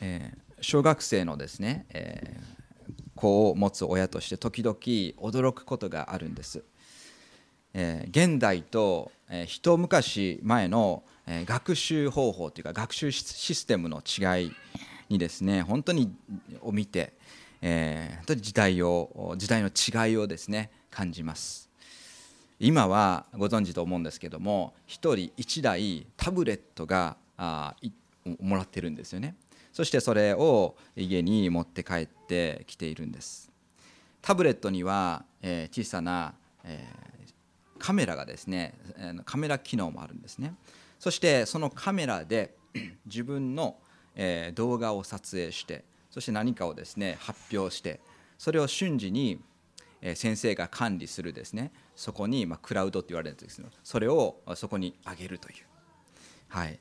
えー、小学生のですね、えー、子を持つ親として時々驚くことがあるんです。えー、現代と、えー、一昔前の、えー、学習方法というか学習システムの違いにですね本当にを見て、えー、時代を時代の違いをですね感じます今はご存知と思うんですけども1人1台タブレットがあもらってるんですよねそしてそれを家に持って帰ってきているんです。タブレットには、小さな、カメラがですねカメラ機能もあるんですね。そしてそのカメラで 自分の、動画を撮影してそして何かをですね発表してそれを瞬時に先生が管理するですね。そこに、まあ、クラウドって言われるんですけどそれをそこに上げるという。はい。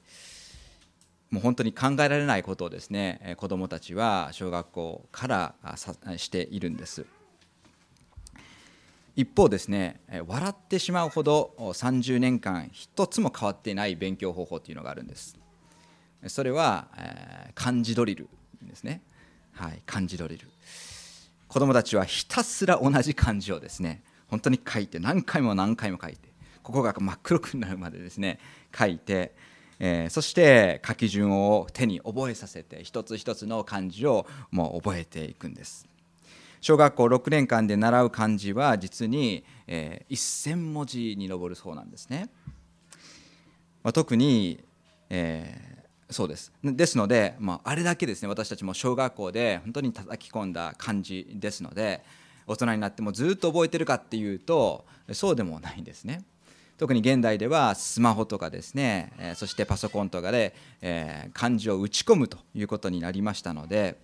もう本当に考えられないことをですね子どもたちは小学校からしているんです。一方ですね笑ってしまうほど30年間一つも変わっていない勉強方法というのがあるんです。それは漢字ドリルですね。はい漢字ドリル。子どもたちはひたすら同じ漢字をですね本当に書いて何回も何回も書いてここが真っ黒くなるまでですね書いて、えー、そして書き順を手に覚えさせて一つ一つの漢字をもう覚えていくんです。小学校6年間で習う漢字は実に、えー、1000文字に上るそうなんですね、まあ、特に、えーそうです。ですので、まあ、あれだけですね私たちも小学校で本当に叩き込んだ感じですので大人になってもずっと覚えてるかっていうとそうでもないんですね。特に現代ではスマホとかですね、そしてパソコンとかで、え漢字を打ち込むということになりましたので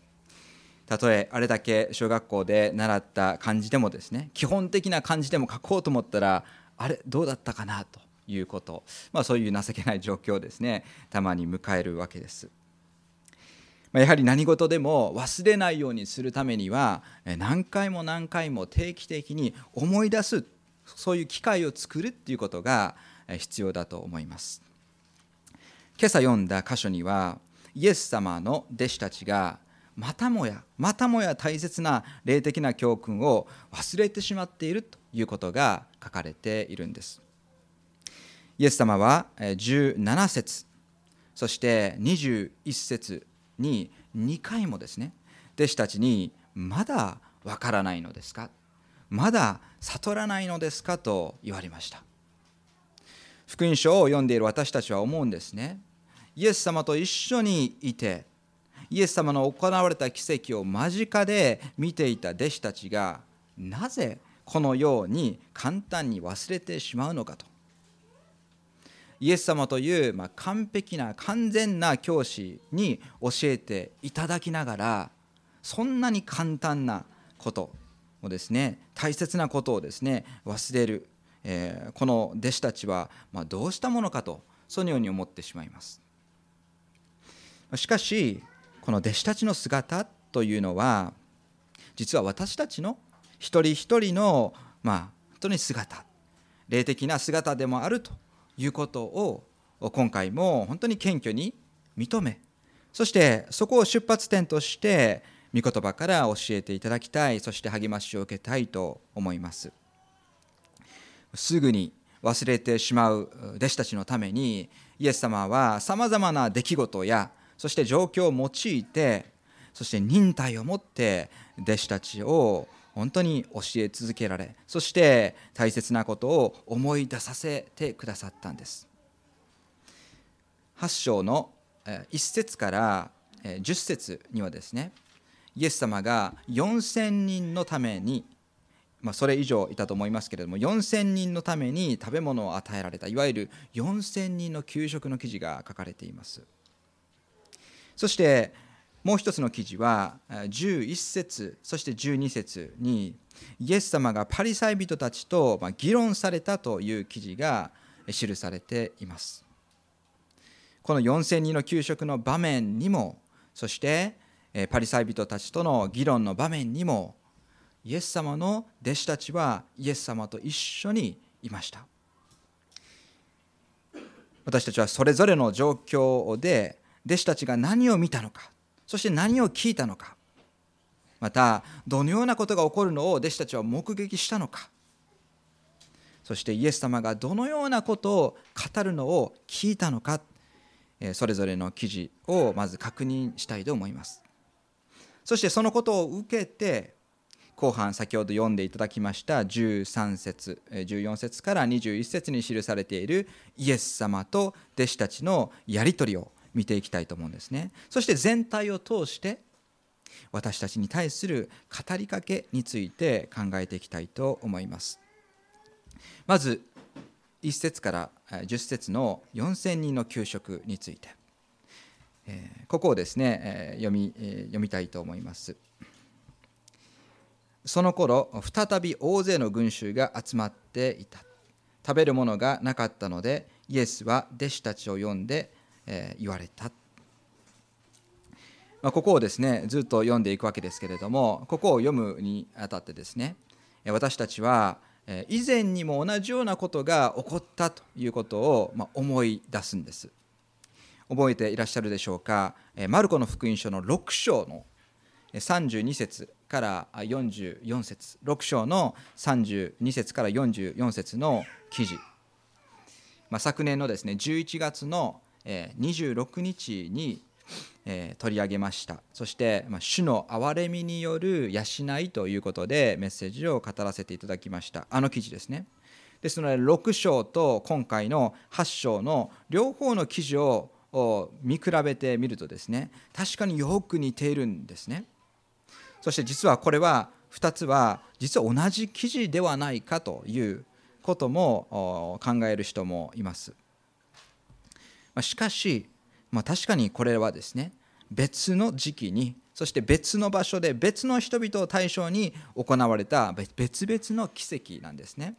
たとえあれだけ小学校で習った漢字でもですね基本的な漢字でも書こうと思ったらあれどうだったかなということ、まあ、そういう情けない状況をですねたまに迎えるわけです。やはり何事でも忘れないようにするためには何回も何回も定期的に思い出すそういう機会を作るっていうことが必要だと思います。今朝読んだ箇所にはイエス様の弟子たちがまたもやまたもや大切な霊的な教訓を忘れてしまっているということが書かれているんです。イエス様は17節そして21節に2回もですね弟子たちにまだわからないのですか？まだ悟らないのですか？と言われました福音書を読んでいる私たちは思うんですね。イエス様と一緒にいてイエス様の行われた奇跡を間近で見ていた弟子たちがなぜこのように簡単に忘れてしまうのかと。イエス様という、ま、完璧な完全な教師に教えていただきながらそんなに簡単なことをですね大切なことをですね忘れる、えー、この弟子たちは、まあ、どうしたものかとそのように思ってしまいます。しかしこの弟子たちの姿というのは実は私たちの一人一人のまあ本当に姿霊的な姿でもあるということを今回も本当に謙虚に認めそしてそこを出発点として御言葉から教えていただきたいそして励ましを受けたいと思います。すぐに忘れてしまう弟子たちのためにイエス様はさまざまな出来事やそして状況を用いてそして忍耐を持って弟子たちを本当に教え続けられそして大切なことを思い出させてくださったんです。8章の1節から10節にはですねイエス様が4000人のためにまあ、それ以上いたと思いますけれども4000人のために食べ物を与えられたいわゆる4000人の給食の記事が書かれています。そしてもう一つの記事は11節そして12節にイエス様がパリサイ人たちと議論されたという記事が記されています。この4000人の給食の場面にもそしてパリサイ人たちとの議論の場面にもイエス様の弟子たちはイエス様と一緒にいました。私たちはそれぞれの状況で弟子たちが何を見たのかそして何を聞いたのかまたどのようなことが起こるのを弟子たちは目撃したのかそしてイエス様がどのようなことを語るのを聞いたのかそれぞれの記事をまず確認したいと思います。そしてそのことを受けて後半先ほど読んでいただきました13節14節から21節に記されているイエス様と弟子たちのやり取りを見ていきたいと思うんですね。そして全体を通して私たちに対する語りかけについて考えていきたいと思います。まず1節から10節の4000人の給食について。えここをですねえ読みえ読みたいと思います。その頃再び大勢の群衆が集まっていた。食べるものがなかったのでイエスは弟子たちを呼んでえ言われた。まあ、ここをですねずっと読んでいくわけですけれどもここを読むにあたってですね私たちは以前にも同じようなことが起こったということを思い出すんです。覚えていらっしゃるでしょうか？マルコの福音書の6章の32節から44節。6章の32節から44節の記事、まあ、昨年のですね11月の26日に、取り上げました。そして、主の憐れみによる養いということでメッセージを語らせていただきました。あの記事ですね。ですので6章と今回の8章の両方の記事をを見比べてみるとですね確かによく似ているんですねそして実はこれは2つは実は同じ記事ではないかということも考える人もいますしかしまあ、確かにこれはですね別の時期にそして別の場所で別の人々を対象に行われた別々の奇跡なんですね。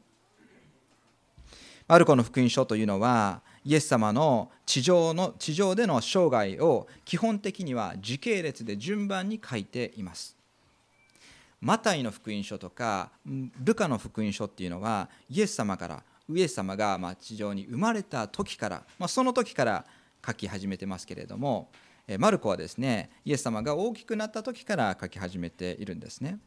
マルコの福音書というのはイエス様の地上の地上での生涯を基本的には時系列で順番に書いています。マタイの福音書とかルカの福音書っていうのはイエス様からイエス様がま地上に生まれた時から、まあ、その時から書き始めてますけれどもマルコはですねイエス様が大きくなった時から書き始めているんですね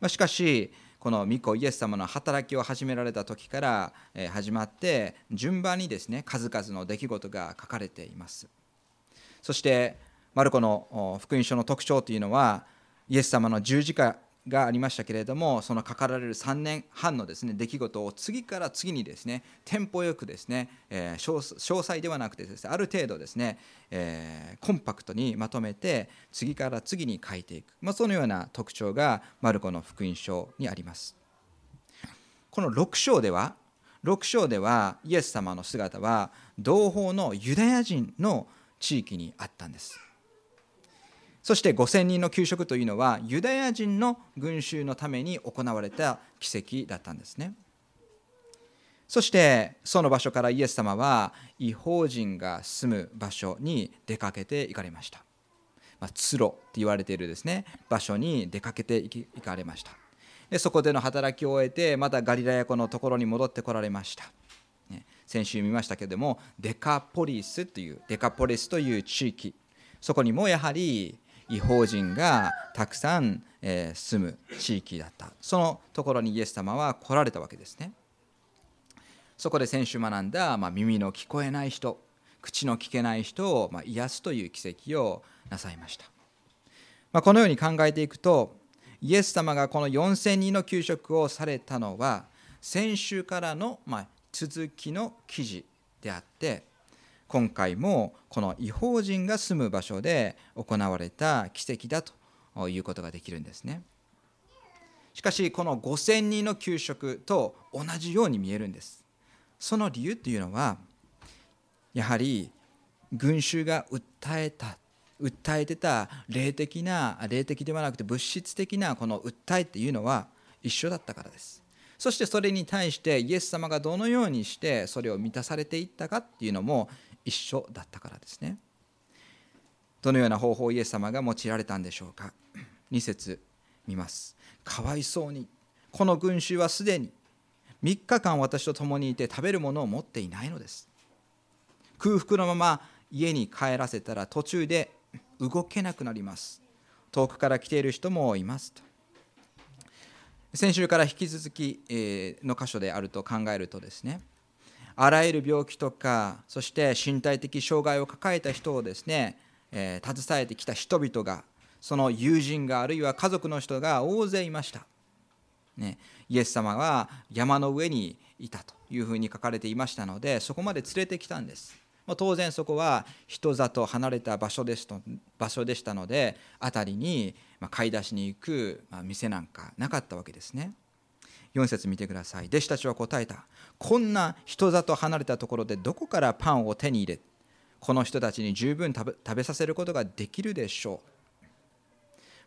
ましかしこの御子イエス様の働きを始められた時から始まって順番にですね数々の出来事が書かれています。そしてマルコの福音書の特徴というのはイエス様の十字架がありましたけれどもそのかかられる3年半のですね出来事を次から次にですねテンポよくですね、えー、詳細ではなくてですねある程度ですね、えー、コンパクトにまとめて次から次に書いていく、まあ、そのような特徴がマルコの福音書にあります。この6章では6章ではイエス様の姿は同胞のユダヤ人の地域にあったんです。そして5000人の給食というのはユダヤ人の群衆のために行われた奇跡だったんですね。そしてその場所からイエス様は違法人が住む場所に出かけて行かれました、まあ、ツロって言われているですね場所に出かけて行かれました。でそこでの働きを終えてまたガリラヤ湖のところに戻ってこられました、ね、先週見ましたけれどもデカポリスというデカポリスという地域。そこにもやはり違法人がたくさん、え住む地域だった。そのところにイエス様は来られたわけですね。そこで先週学んだ、まあ、耳の聞こえない人口の聞けない人を、まあ、癒すという奇跡をなさいました、まあ、このように考えていくとイエス様がこの4000人の給食をされたのは先週からの、まあ、続きの記事であって今回もこの違法人が住む場所で行われた奇跡だということができるんですね。しかしこの5000人の給食と同じように見えるんです。その理由っていうのはやはり群衆が訴えた訴えてた霊的な霊的ではなくて物質的なこの訴えっていうのは一緒だったからです。そしてそれに対してイエス様がどのようにしてそれを満たされていったかっていうのも一緒だったからですね。どのような方法をイエス様が用いられたんでしょうか。2節見ます。かわいそうにこの群衆はすでに3日間私と共にいて食べるものを持っていないのです。空腹のまま家に帰らせたら途中で動けなくなります。遠くから来ている人もいます。と先週から引き続きの箇所であると考えるとですねあらゆる病気とかそして身体的障害を抱えた人をですね、えー、携えてきた人々がその友人があるいは家族の人が大勢いました、ね、イエス様は山の上にいたというふうに書かれていましたのでそこまで連れてきたんです。ま当然そこは人里離れた場所ですと場所でしたので辺りに買い出しに行く店なんかなかったわけですね。4節見てください。弟子たちは答えた。こんな人里離れたところでどこからパンを手に入れこの人たちに十分食べさせることができるでしょう、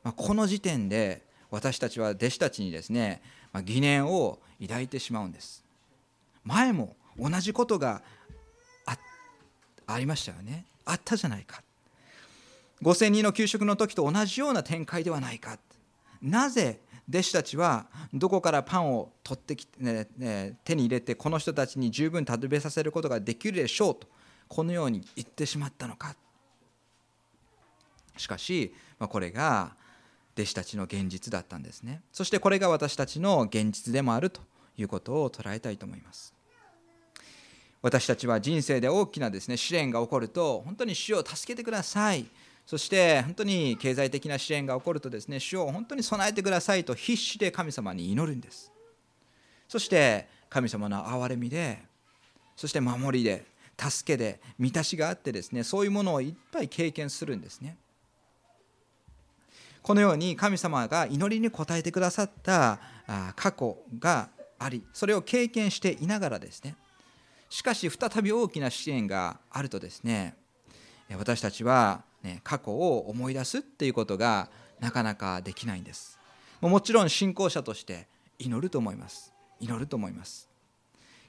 まあ、この時点で私たちは弟子たちにですね、まあ、疑念を抱いてしまうんです。前も同じことがありましたよね。あったじゃないか。5000人の給食の時と同じような展開ではないか。なぜ弟子たちはどこからパンを取ってきて、ね、手に入れてこの人たちに十分食べさせることができるでしょうとこのように言ってしまったのか。しかし、まあ、これが弟子たちの現実だったんですね。そしてこれが私たちの現実でもあるということを捉えたいと思います。私たちは人生で大きなですね試練が起こると本当に主を助けてください。そして本当に経済的な支援が起こるとですね主を本当に備えてくださいと必死で神様に祈るんです。そして神様の憐れみでそして守りで助けで満たしがあってですねそういうものをいっぱい経験するんですね。このように神様が祈りに応えてくださった過去がありそれを経験していながらですねしかし再び大きな支援があるとですね私たちは、ね、過去を思い出すっていうことがなかなかできないんです。もちろん信仰者として祈ると思います。祈ると思います。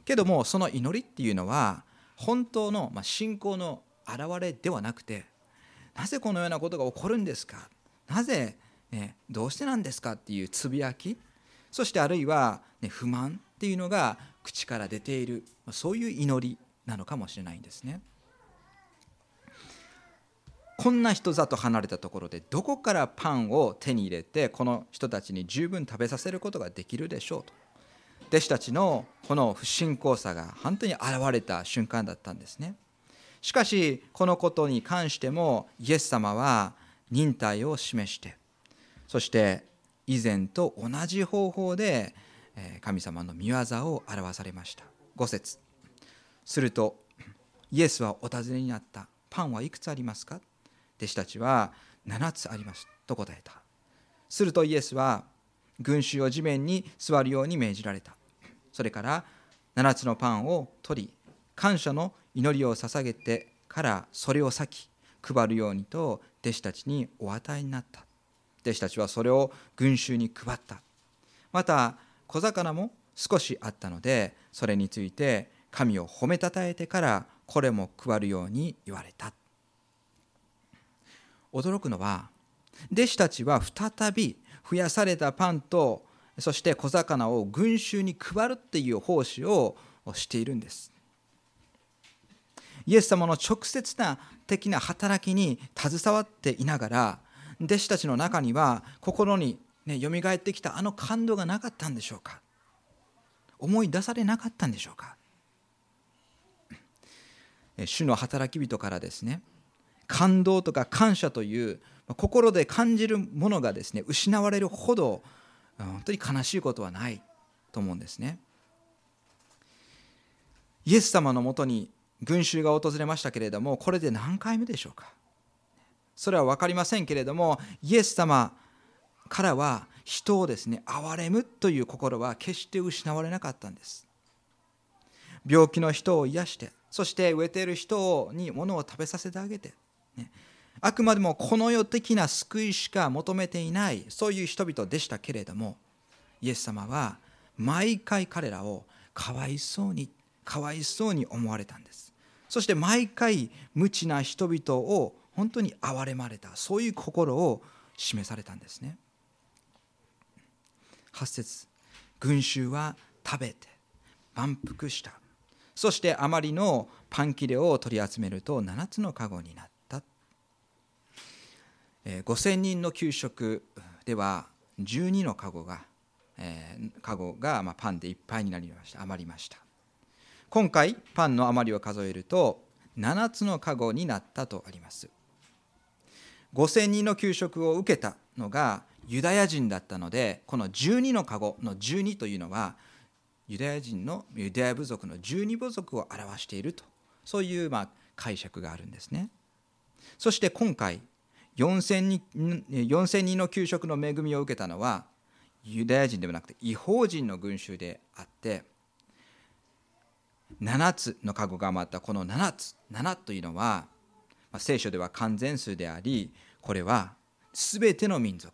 けどもその祈りっていうのは本当の信仰の表れではなくてなぜこのようなことが起こるんですか？なぜ、ね、どうしてなんですかっていうつぶやきそしてあるいは、ね、不満っていうのが口から出ているそういう祈りなのかもしれないんですね。こんな人里離れたところでどこからパンを手に入れてこの人たちに十分食べさせることができるでしょうと。弟子たちのこの不信仰さが本当に現れた瞬間だったんですね。しかしこのことに関してもイエス様は忍耐を示してそして以前と同じ方法で神様の見業を表されました。5節。するとイエスはお尋ねになったパンはいくつありますか？弟子たちは7つありますと答えた。するとイエスは群衆を地面に座るように命じられた。それから7つのパンを取り感謝の祈りを捧げてからそれを裂き配るようにと弟子たちにお与えになった。弟子たちはそれを群衆に配った。また小魚も少しあったのでそれについて神を褒めたたえてからこれも配るように言われた。驚くのは弟子たちは再び増やされたパンとそして小魚を群衆に配るっていう奉仕をしているんです。イエス様の直接な的な働きに携わっていながら弟子たちの中には心にね蘇ってきたあの感動がなかったんでしょうか。思い出されなかったんでしょうか。主の働き人からですね感動とか感謝という心で感じるものがですね失われるほど本当に悲しいことはないと思うんですね。イエス様のもとに群衆が訪れましたけれどもこれで何回目でしょうか？それは分かりませんけれどもイエス様からは人をですね憐れむという心は決して失われなかったんです。病気の人を癒してそして飢えている人に物を食べさせてあげて、あくまでもこの世的な救いしか求めていないそういう人々でしたけれどもイエス様は毎回彼らをかわいそうにかわいそうに思われたんです。そして毎回無知な人々を本当に憐れまれたそういう心を示されたんですね。8節群衆は食べて満腹した。そしてあまりのパン切れを取り集めると7つの籠になった。5000人の給食では12のカゴが、えー、カゴがパンでいっぱいになりました。余りました。今回パンの余りを数えると7つのカゴになったとあります。5000人の給食を受けたのがユダヤ人だったのでこの12のカゴの12というのはユダヤ人のユダヤ部族の12部族を表しているとそういうま解釈があるんですね。そして今回4000人 ,4000 人の給食の恵みを受けたのはユダヤ人ではなくて違法人の群衆であって7つのカゴが余ったこの7つ7というのは聖書では完全数でありこれは全ての民族、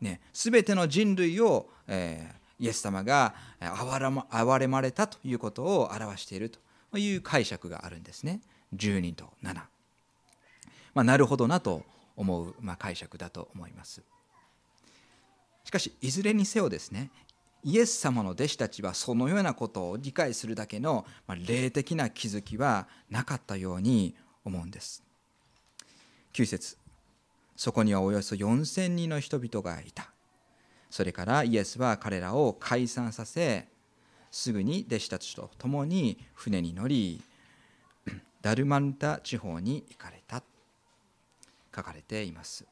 ね、全ての人類を、えー、イエス様が憐れまれたということを表しているという解釈があるんですね。12と7、まあ、なるほどなと思う、まあ、解釈だと思います。しかしいずれにせよですねイエス様の弟子たちはそのようなことを理解するだけのま霊的な気づきはなかったように思うんです。9節そこにはおよそ4000人の人々がいた。それからイエスは彼らを解散させすぐに弟子たちと共に船に乗りダルマンタ地方に行かれた書かれています。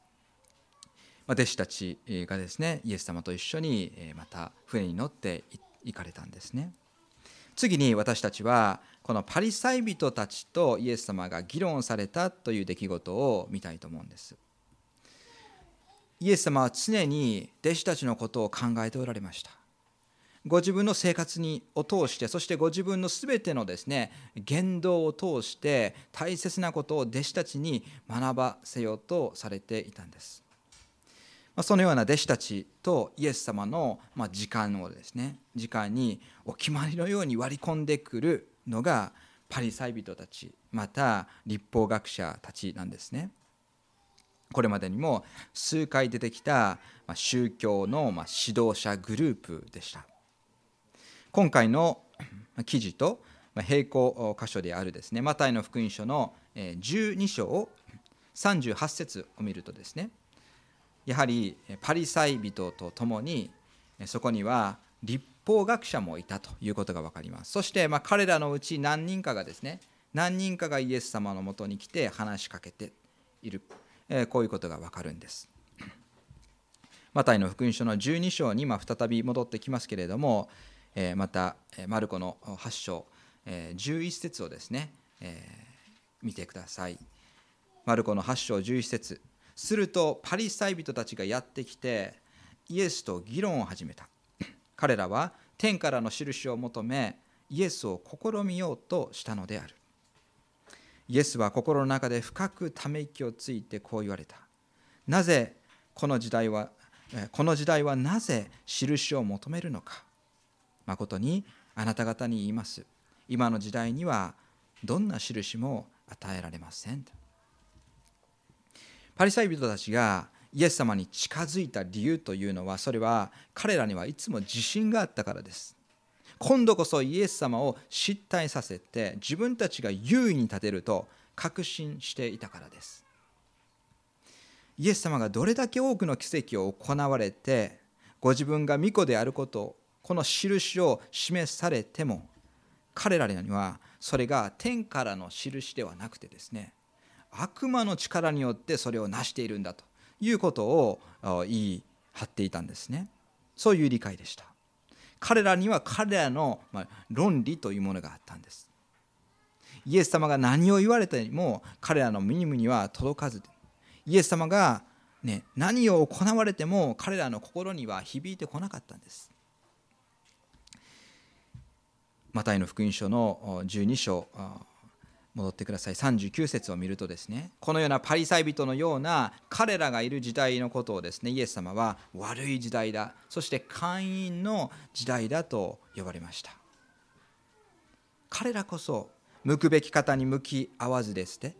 ま弟子たちがですねイエス様と一緒にまた船に乗って行かれたんですね。次に私たちはこのパリサイ人たちとイエス様が議論されたという出来事を見たいと思うんです。イエス様は常に弟子たちのことを考えておられました。ご自分の生活にを通してそしてご自分の全てのですね言動を通して大切なことを弟子たちに学ばせようとされていたんです。そのような弟子たちとイエス様の時間をですね時間にお決まりのように割り込んでくるのがパリサイ人たちまた立法学者たちなんですね。これまでにも数回出てきた宗教の指導者グループでした。今回の記事と並行箇所であるですねマタイの福音書の12章を38節を見るとですねやはりパリサイ人と共にそこには立法学者もいたということが分かります。そしてま彼らのうち何人かがですね何人かがイエス様のもとに来て話しかけているこういうことが分かるんです。マタイの福音書の12章に再び戻ってきますけれどもまたマルコの8章11節をですね見てください。マルコの8章11節。するとパリサイ人たちがやってきてイエスと議論を始めた。彼らは天からの印を求めイエスを試みようとしたのである。イエスは心の中で深くため息をついてこう言われた。なぜこの時代はこの時代はなぜ印を求めるのか。誠にあなた方に言います。今の時代にはどんな印も与えられません。パリサイ人たちがイエス様に近づいた理由というのはそれは彼らにはいつも自信があったからです。今度こそイエス様を失態させて自分たちが優位に立てると確信していたからです。イエス様がどれだけ多くの奇跡を行われてご自分が巫女であることこの印を示されても彼らにはそれが天からの印ではなくてですね悪魔の力によってそれを成しているんだということを言い張っていたんですね。そういう理解でした。彼らには彼らの論理というものがあったんです。イエス様が何を言われても彼らの耳には届かず。イエス様が、ね、何を行われても彼らの心には響いてこなかったんです。マタイの福音書の12章戻ってください。39節を見るとですねこのようなパリサイ人のような彼らがいる時代のことをですねイエス様は悪い時代だそして会員の時代だと呼ばれました。彼らこそ向くべき方に向き合わずですね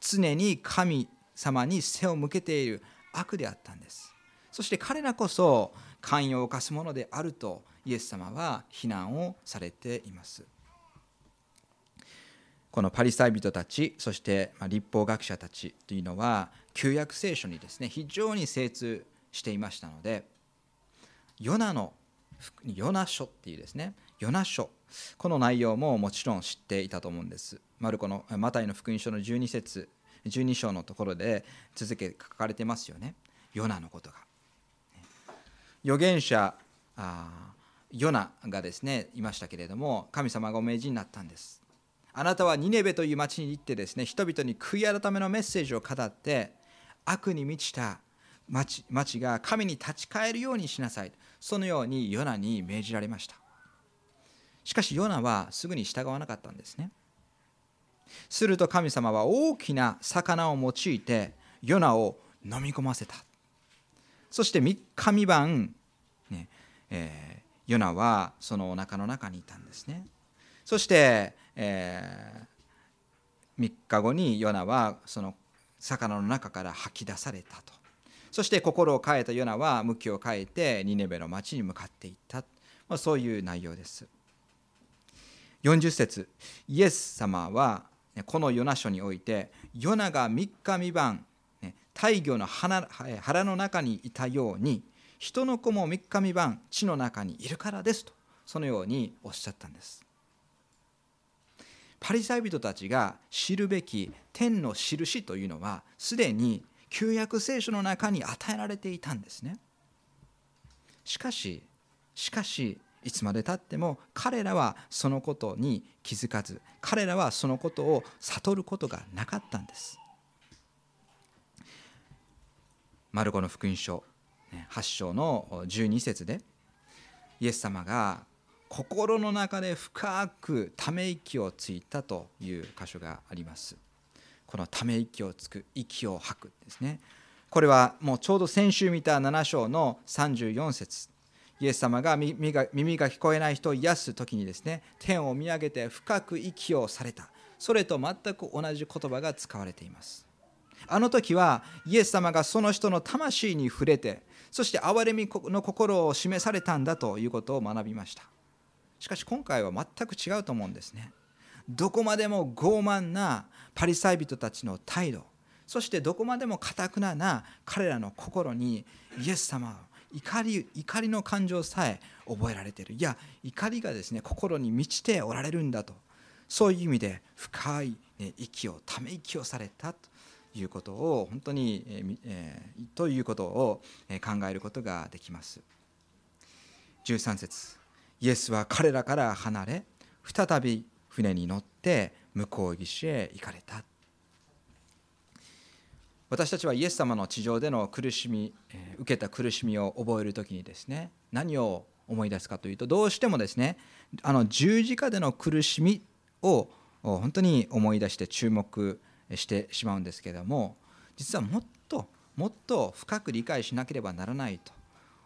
常に神様に背を向けている悪であったんです。そして彼らこそ寛容を犯すものであるとイエス様は非難をされています。このパリサイ人たちそして立法学者たちというのは旧約聖書にですね非常に精通していましたのでヨナのヨナ書っていうですねヨナ書この内容ももちろん知っていたと思うんです。マルコのマタイの福音書の12節12章のところで続け書かれてますよね。ヨナのことが。預言者ヨナがですねいましたけれども神様がお命じになったんです。あなたはニネベという町に行ってですね人々に悔い改めのメッセージを語って悪に満ちた町町が神に立ち返るようにしなさいそのようにヨナに命じられました。しかしヨナはすぐに従わなかったんですね。すると神様は大きな魚を用いてヨナを飲み込ませた。そして3日3晩、ねえー、ヨナはそのお腹の中にいたんですね。そして、えー、3日後にヨナはその魚の中から吐き出されたと。そして心を変えたヨナは向きを変えてニネベの町に向かっていった、まあ、そういう内容です。40節イエス様はこのヨナ書においてヨナが3日3晩大魚の腹の中にいたように人の子も3日3晩地の中にいるからですとそのようにおっしゃったんです。パリサイ人たちが知るべき天の印というのはすでに旧約聖書の中に与えられていたんですね。しかししかしいつまでたっても彼らはそのことに気づかず彼らはそのことを悟ることがなかったんです。マルコの福音書8章の12節でイエス様が心の中で深くため息をついたという箇所があります。このため息をつく息を吐くですね。これはもうちょうど先週見た7章の34節。イエス様が耳が聞こえない人を癒す時にですね天を見上げて深く息をされた。それと全く同じ言葉が使われています。あの時はイエス様がその人の魂に触れてそして憐れみの心を示されたんだということを学びました。しかし今回は全く違うと思うんですね。どこまでも傲慢なパリサイ人たちの態度そしてどこまでもかたくなな彼らの心にイエス様は怒り怒りの感情さえ覚えられている。いや怒りがですね心に満ちておられるんだと。そういう意味で深い、ね、息をため息をされたと。いうことを本当に、えー、ということを考えることができます。13節。イエスは彼らから離れ再び船に乗って向こう岸へ行かれた。私たちはイエス様の地上での苦しみ、え受けた苦しみを覚える時にですね何を思い出すかというとどうしてもですねあの十字架での苦しみを本当に思い出して注目してしまうんですけれども実はもっともっと深く理解しなければならないと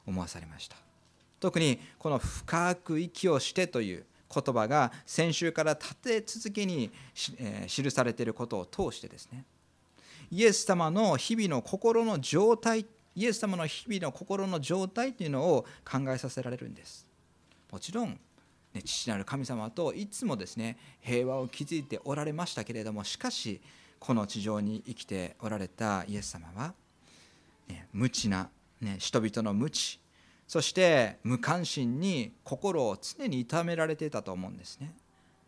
思わされました。特にこの「深く息をして」という言葉が先週から立て続けに記されていることを通してですね。イエス様の日々の心の状態イエス様の日々の心の状態というのを考えさせられるんです。もちろん、ね、父なる神様といつもですね平和を築いておられましたけれどもしかしこの地上に生きておられたイエス様は、ね、無知な、ね、人々の無知そして無関心に心を常に痛められていたと思うんですね。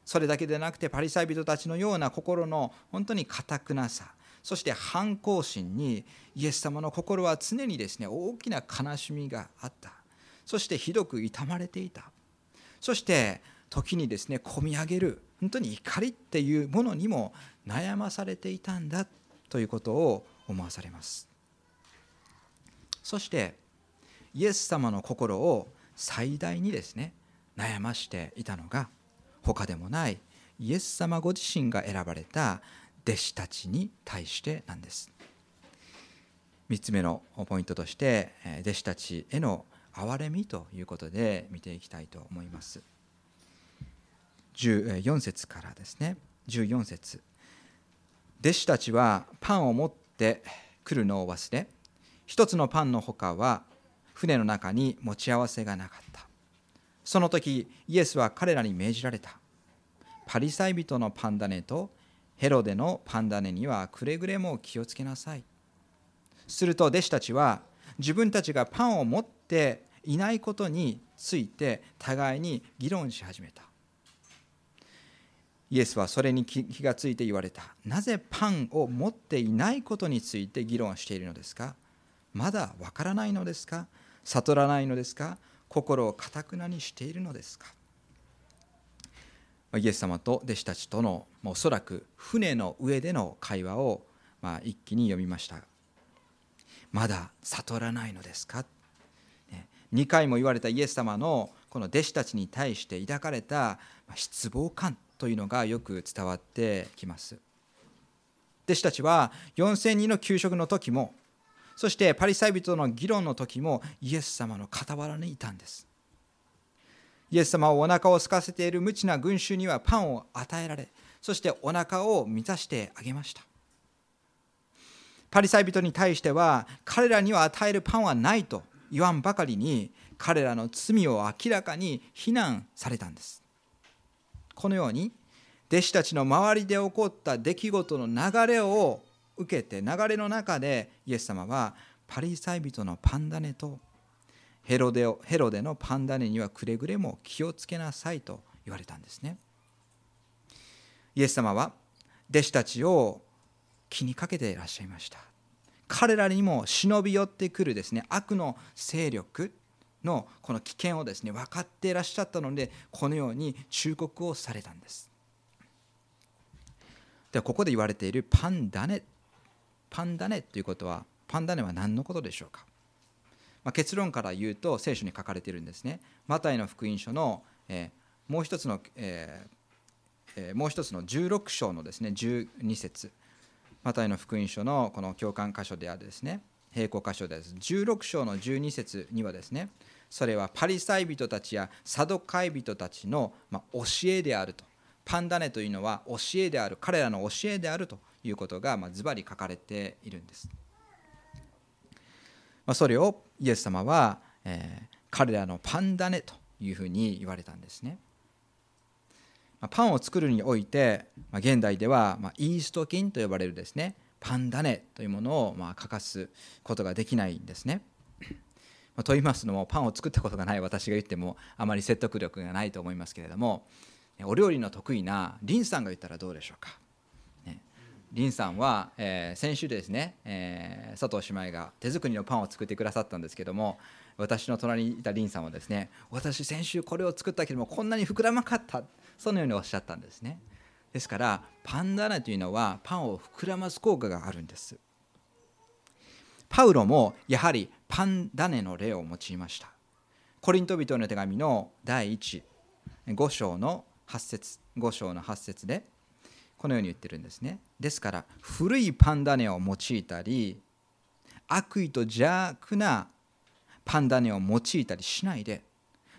それだけでなくてパリサイ人たちのような心の本当に堅くなさそして反抗心にイエス様の心は常にですね大きな悲しみがあった。そしてひどく痛まれていた。そして時にですね込み上げる本当に怒りっていうものにも悩まされていたんだということを思わされます。そしてイエス様の心を最大にですね悩ましていたのが他でもないイエス様ご自身が選ばれた弟子たちに対してなんです。3つ目のポイントとして弟子たちへの憐れみということで見ていきたいと思います。14節からですね。14節。弟子たちはパンを持って来るのを忘れ一つのパンのほかは船の中に持ち合わせがなかった。その時イエスは彼らに命じられた。パリサイ人のパンダネとヘロデのパンダネにはくれぐれも気をつけなさい。すると弟子たちは自分たちがパンを持っていないことについて互いに議論し始めた。イエスはそれに気がついて言われた。なぜパンを持っていないことについて議論しているのですか？まだわからないのですか？悟らないのですか？心をかたくなにしているのですか？イエス様と弟子たちとのおそらく船の上での会話をま一気に読みました。まだ悟らないのですか？2回も言われたイエス様のこの弟子たちに対して抱かれた失望感。というのがよく伝わってきます。弟子たちは4000人の給食の時もそしてパリサイ人の議論の時もイエス様の傍らにいたんです。イエス様をお腹を空かせている無知な群衆にはパンを与えられそしてお腹を満たしてあげました。パリサイ人に対しては彼らには与えるパンはないと言わんばかりに彼らの罪を明らかに非難されたんです。このように弟子たちの周りで起こった出来事の流れを受けて流れの中でイエス様はパリサイ人のパンダネとヘロデをヘロデのパンダネにはくれぐれも気をつけなさいと言われたんですね。イエス様は弟子たちを気にかけていらっしゃいました。彼らにも忍び寄ってくるですね悪の勢力のこの危険をですね分かっていらっしゃったのでこのように忠告をされたんです。ではここで言われているパンダネパンダネということはパンダネは何のことでしょうか、まあ、結論から言うと聖書に書かれているんですね。マタイの福音書の、えー、もう一つの、えーえー、もう一つの16章のですね12節。マタイの福音書のこの教官箇所であるですね。並行箇所です。16章の12節にはですねそれはパリサイ人たちやサドカイ人たちの教えであると。パンダネというのは教えである彼らの教えであるということがズバリ書かれているんです、それをイエス様は、えー、彼らのパンダネというふうに言われたんですね。パンを作るにおいて現代ではイースト菌と呼ばれるですねパンダネというものをま欠かすことができないんですね。と言いますのもパンを作ったことがない私が言ってもあまり説得力がないと思いますけれどもお料理の得意なリンさんが言ったらどうでしょうか。ね、リンさんは、えー、先週ですね、えー、佐藤姉妹が手作りのパンを作ってくださったんですけども私の隣にいたリンさんはですね私先週これを作ったけどもこんなに膨らまかったそのようにおっしゃったんですねですからパンダネというのはパンを膨らます効果があるんです。パウロもやはりパンダネの例を用いました。コリント人の手紙の第15章の8節5章の8節でこのように言ってるんですね。ですから古いパンダネを用いたり悪意と邪悪なパンダネを用いたりしないで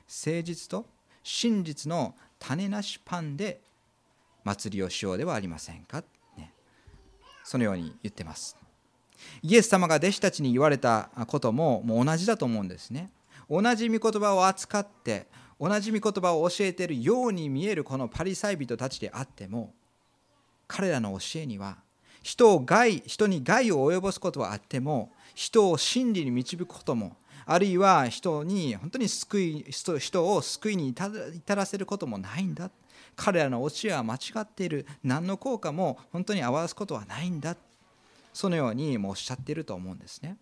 誠実と真実の種なしパンで祭りをしようではありませんか、ね、そのように言ってます。イエス様が弟子たちに言われたことももう同じだと思うんですね。同じ御言葉を扱って同じ御言葉を教えているように見えるこのパリサイ人たちであっても彼らの教えには人を害人に害を及ぼすことはあっても人を真理に導くこともあるいは人に本当に救い人を救いに至らせることもないんだ。彼らの教えは間違っている何の効果も本当に表すことはないんだそのようにもおっしゃっていると思うんですね。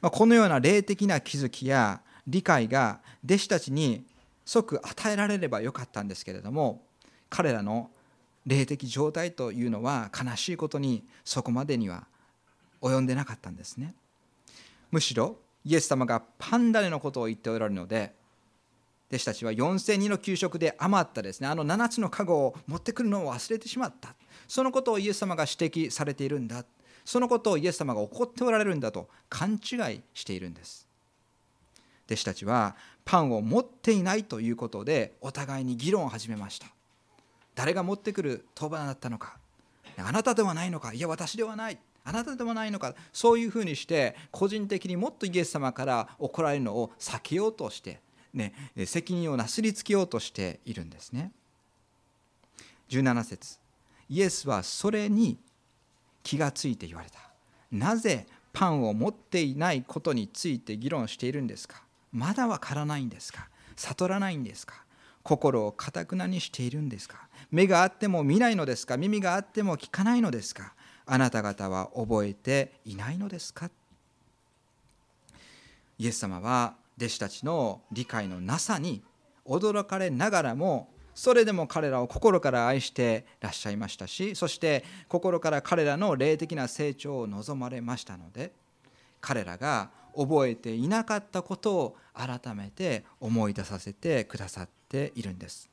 まあ、このような霊的な気づきや理解が弟子たちに即与えられればよかったんですけれども彼らの霊的状態というのは悲しいことにそこまでには及んでなかったんですね。むしろイエス様がパンダネのことを言っておられるので弟子たちは4000人の給食で余ったですね。あの7つの籠を持ってくるのを忘れてしまった。そのことをイエス様が指摘されているんだ。そのことをイエス様が怒っておられるんだと。勘違いしているんです。弟子たちはパンを持っていないということでお互いに議論を始めました。誰が持ってくる当番だったのか。あなたではないのか。いや私ではない。あなたでもないのか。そういうふうにして個人的にもっとイエス様から怒られるのを避けようとして、ね、責任をなすりつけようとしているんですね。17節。イエスはそれに気がついて言われた。なぜパンを持っていないことについて議論しているんですか？まだわからないんですか？悟らないんですか？心をかたくなにしているんですか？目があっても見ないのですか？耳があっても聞かないのですか？あなた方は覚えていないのですか？イエス様は弟子たちの理解のなさに驚かれながらもそれでも彼らを心から愛してらっしゃいましたしそして心から彼らの霊的な成長を望まれましたので彼らが覚えていなかったことを改めて思い出させてくださっているんです。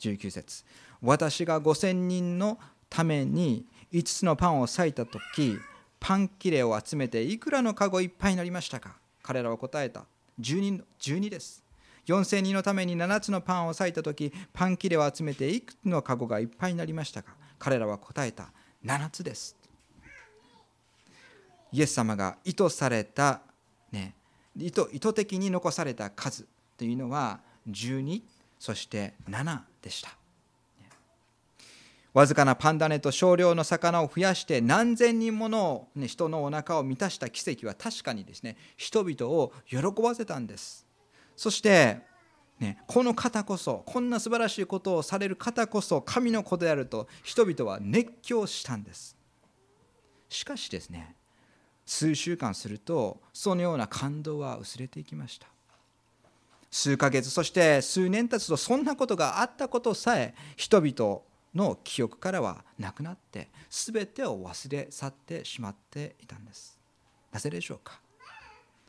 19節。私が5000人のために5つのパンを裂いた時パン切れを集めていくらのカゴいっぱいになりましたか？彼らは答えた。12, 12です。4000人のために7つのパンを割いた時パン切れを集めていくつのカゴがいっぱいになりましたか彼らは答えた7つです。イエス様が意図された、ね、意図意図的に残された数というのは12そして7でした。わずかなパン種と少量の魚を増やして何千人もの、ね、人のお腹を満たした奇跡は確かにですね人々を喜ばせたんです。そして、ね、この方こそこんな素晴らしいことをされる方こそ神の子であると人々は熱狂したんです。しかしですね数週間するとそのような感動は薄れていきました。数ヶ月そして数年経つとそんなことがあったことさえ人々の記憶からはなくなって全てを忘れ去ってしまっていたんです。なぜでしょうか？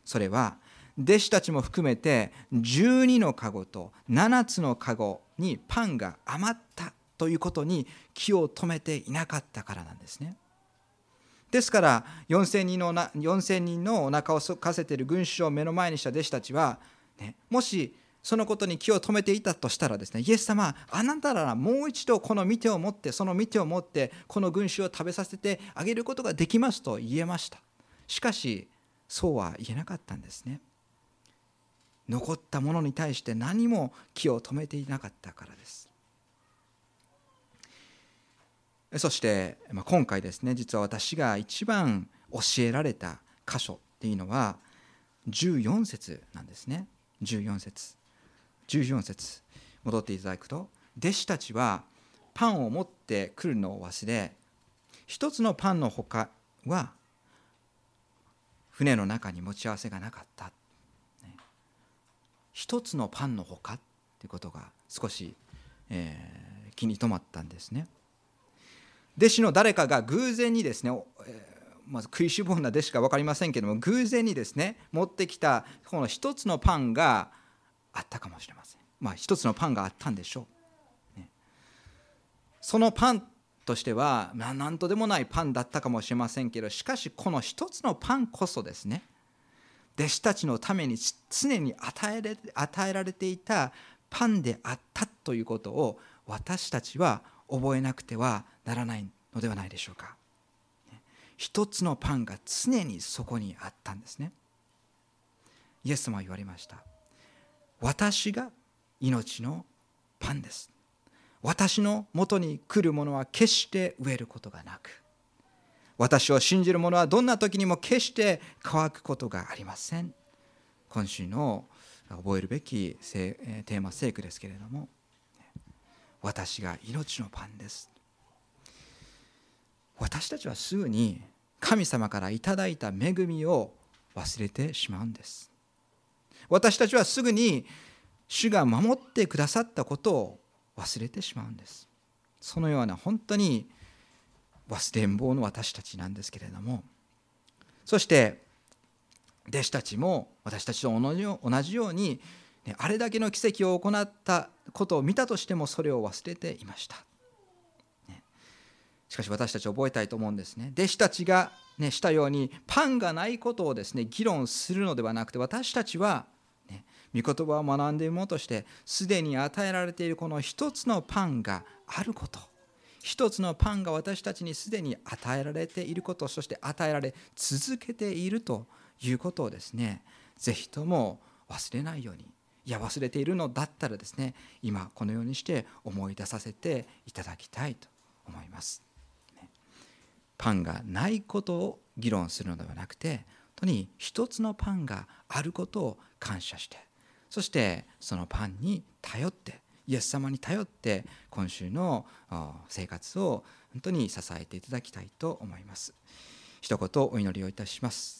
それは弟子たちも含めて12の籠と7つの籠にパンが余ったということに気を止めていなかったからなんですね。ですから4000人の4000人のお腹を空かせている群衆を目の前にした弟子たちは、ね、もしそのことに気を止めていたとしたらですねイエス様あなたならもう一度この見てを持ってその見てを持ってこの群衆を食べさせてあげることができますと言えました。しかしそうは言えなかったんですね。残ったものに対して何も気を止めていなかったからです。そして、今回ですね実は私が一番教えられた箇所っていうのは14節なんですね。14節。14節。戻っていただくと弟子たちはパンを持ってくるのを忘れ一つのパンのほかは船の中に持ち合わせがなかった。一つのパンのほかっていうことが少し、えー、気に留まったんですね。弟子の誰かが偶然にですね、えー、まず食いしぼんだ弟子か分かりませんけども偶然にですね持ってきたこの一つのパンがあったかもしれませんまあ、一つのパンがあったんでしょう。ね、そのパンとしては、ま、何とでもないパンだったかもしれませんけどしかしこの一つのパンこそですね弟子たちのために常に与えれ与えられていたパンであったということを私たちは覚えなくてはならないのではないでしょうか。一つのパンが常にそこにあったんですね。イエス様は言われました。私が命のパンです。私のもとに来るものは決して飢えることがなく。私を信じる者はどんな時にも決して乾くことがありません。今週の覚えるべきテーマ聖句ですけれども。私が命のパンです。私たちはすぐに神様からいただいた恵みを忘れてしまうんです。私たちはすぐに主が守ってくださったことを忘れてしまうんです。そのような本当に忘れん坊の私たちなんですけれども。そして弟子たちも私たちと同じようにあれだけの奇跡を行ったことを見たとしてもそれを忘れていました。しかし私たち覚えたいと思うんですね。弟子たちが、ね、したようにパンがないことをですね議論するのではなくて私たちは御言葉を学んでいるものとしてすでに与えられているこの一つのパンがあること。一つのパンが私たちにすでに与えられていることそして与えられ続けているということをですね。ぜひとも忘れないように。いや忘れているのだったらですね今このようにして思い出させていただきたいと思います。パンがないことを議論するのではなくて本当に一つのパンがあることを感謝してそしてそのパンに頼ってイエス様に頼って今週の生活を本当に支えていただきたいと思います。一言お祈りをいたします。